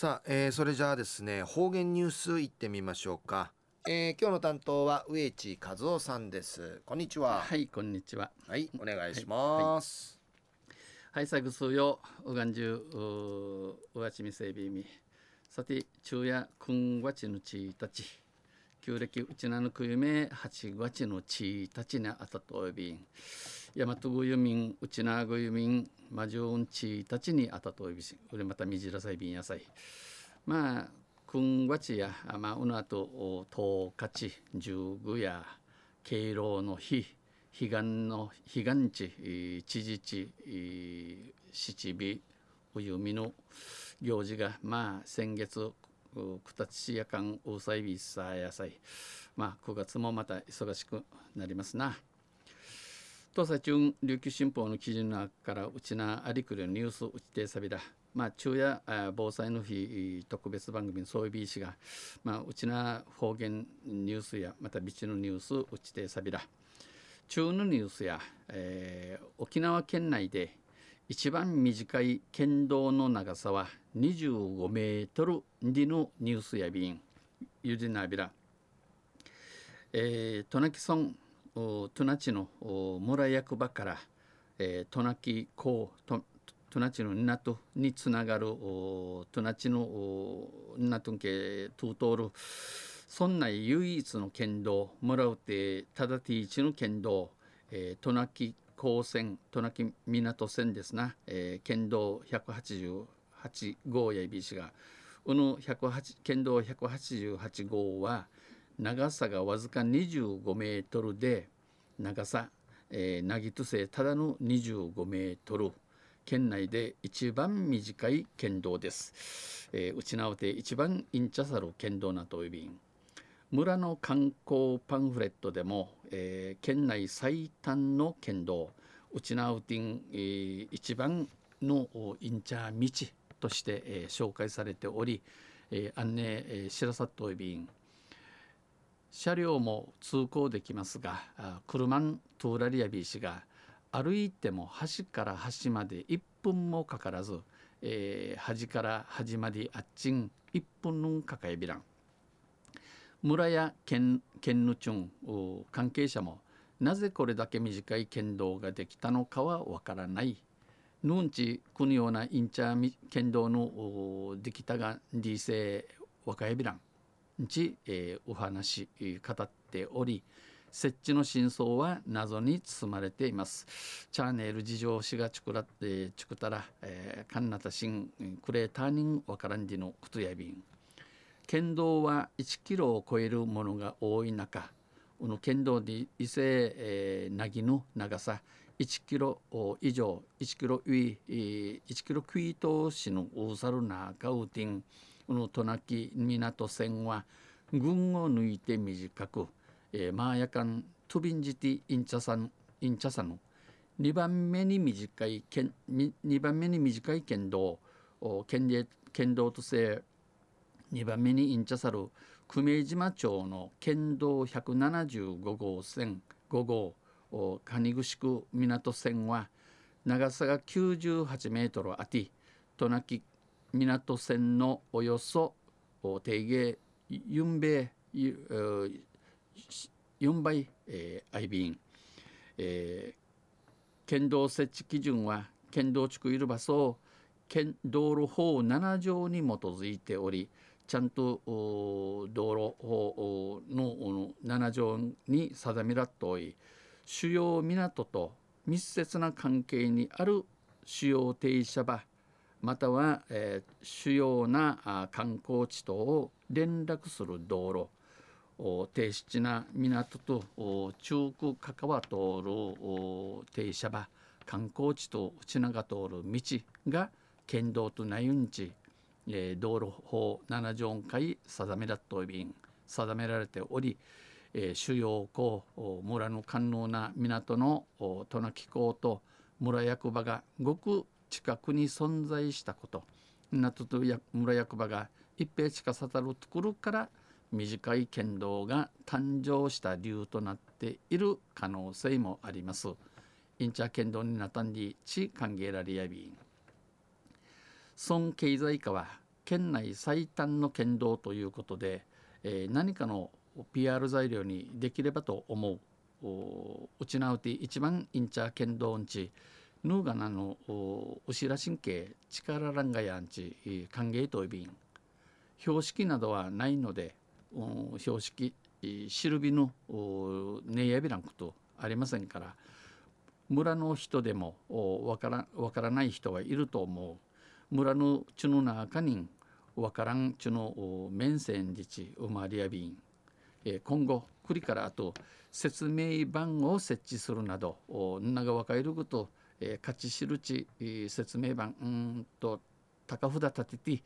さあ、えー、それじゃあですね方言ニュースいってみましょうか、えー、今日の担当は植地和夫さんです。こんにちは。はいこんにちは。はいお願いします、はい、はい、サグスようがんじゅううわちみせびみ。さて昼夜くんわちのちたち。旧暦うちなのくゆめ8月のちたちにあたとおびん大和ごゆみんうちなごゆみんまじゅうんちたちにあたとおびしうれまたみじらさいびんやさい。まあくんわちやまあうのあととうかちじゅうぐや敬老の日彼岸の彼岸地知事地七尾おゆみの行事がまあ先月くたちやかんうさいびさやさい。まあ9月もまた忙しくなりますな。東西中琉球新報の記事の中からうちなありくるニュースうちてさびだ。まあ、昼夜防災の日特別番組そういうビーチが、まあ、うちな方言ニュースやまたビチのニュースうちてさびだ。中のニュースや、えー、沖縄県内で一番短い県道の長さは25メートルでのニュースやびん。ゆでなびら、えー、渡名喜村トナチの村役場から、えー、渡名喜港トナチの港につながるトナチの港けトゥトール村内唯一の県道村うてただていちの県道、えー、トナキ港線渡名喜港線ですな、えー、県道188号やいびしがこの108県道188号は長さがわずか25メートルで長さ、えー、なぎとせただの25メートル。県内で一番短い県道です、えー、うちなうて一番インチャサル県道なといびん村の観光パンフレットでも、えー、県内最短の県道。ウチナウティン、えー、一番のインチャー道として、えー、紹介されており、えー、案内、えー、知らさっといびん車両も通行できますが車んトゥーラリアビー氏が歩いても端から端まで1分もかからず、えー、端から端まであっちん1分のかかえびらん村や県県のチュン関係者もなぜこれだけ短い県道ができたのかはわからない。ヌンチこのようなインチャー県道のできたが理性若いびらんち、えー、お話語っており設置の真相は謎に包まれています。チャーネル事情しがちくらってちくたら、えー、カンナタシンクレーターニンわからんじのことやびん。県道は1キロを超えるものが多い中この県道で伊勢、えー、なぎの長さ1キロ以上1キロウィ1キロクイート市の大猿なガウティンこの渡名喜港線は群を抜いて短く、えー、マーヤカントゥビンジティインチャサンインチャサの2番目に短い県2番目に短い県道県県道とせ2番目にインチャサル久米島町の県道175号線5号蟹城区港線は長さが98メートルあり渡名喜港線のおよそ定芸4倍4倍、えー、IB えー、県道設置基準は県道地区いる場所県道路法7条に基づいておりちゃんと道路法の7条に定めらっとおり主要港と密接な関係にある主要停車場または、えー、主要な観光地とを連絡する道路停止地な港と中区関わ通る停車場観光地と内長通る道が県道となゆんちえー、道路法7条回定めらっとびん定められており、えー、主要港村の官能な港の渡名喜港と村役場がごく近くに存在したこと港と村役場が一平近さたるところから短い県道が誕生した理由となっている可能性もあります。インチャ県道になたんりち歓迎られやびん。村経済課は県内最短の県道ということで、えー、何かの PR 材料にできればと思ううちなうて一番インチャー県道んちヌーガナのうしら神経力ランガヤンチ歓迎といびん。標識などはないので標識シルビのネイヤビランクとありませんから村の人でもわからわからない人はいると思う。村の地の中にわからんちの面線自治生まれやびん。今後栗からあと説明板を設置するなど名が分かること、え勝ち印説明板うんと高札立てて、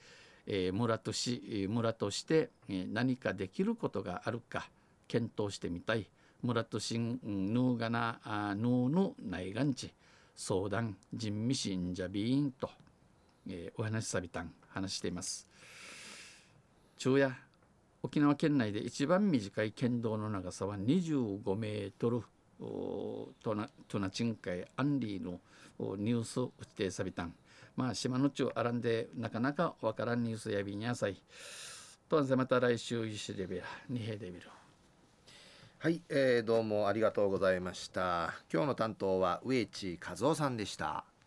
え村とし村として、え何かできることがあるか検討してみたい。村としんぬうがなあぬうぬ内眼地相談人味信者ビーンと、えー、お話しさびたん話しています。昼夜沖縄県内で一番短い県道の長さは25メートル。トナトナチンカイアンリーのニュースをしてさびたん。まあ島の中あらんでなかなかわからんニュースやびんやさい。とんせまた来週いしでびらにへでびるはい、えー、どうもありがとうございました。今日の担当は植地和夫さんでした。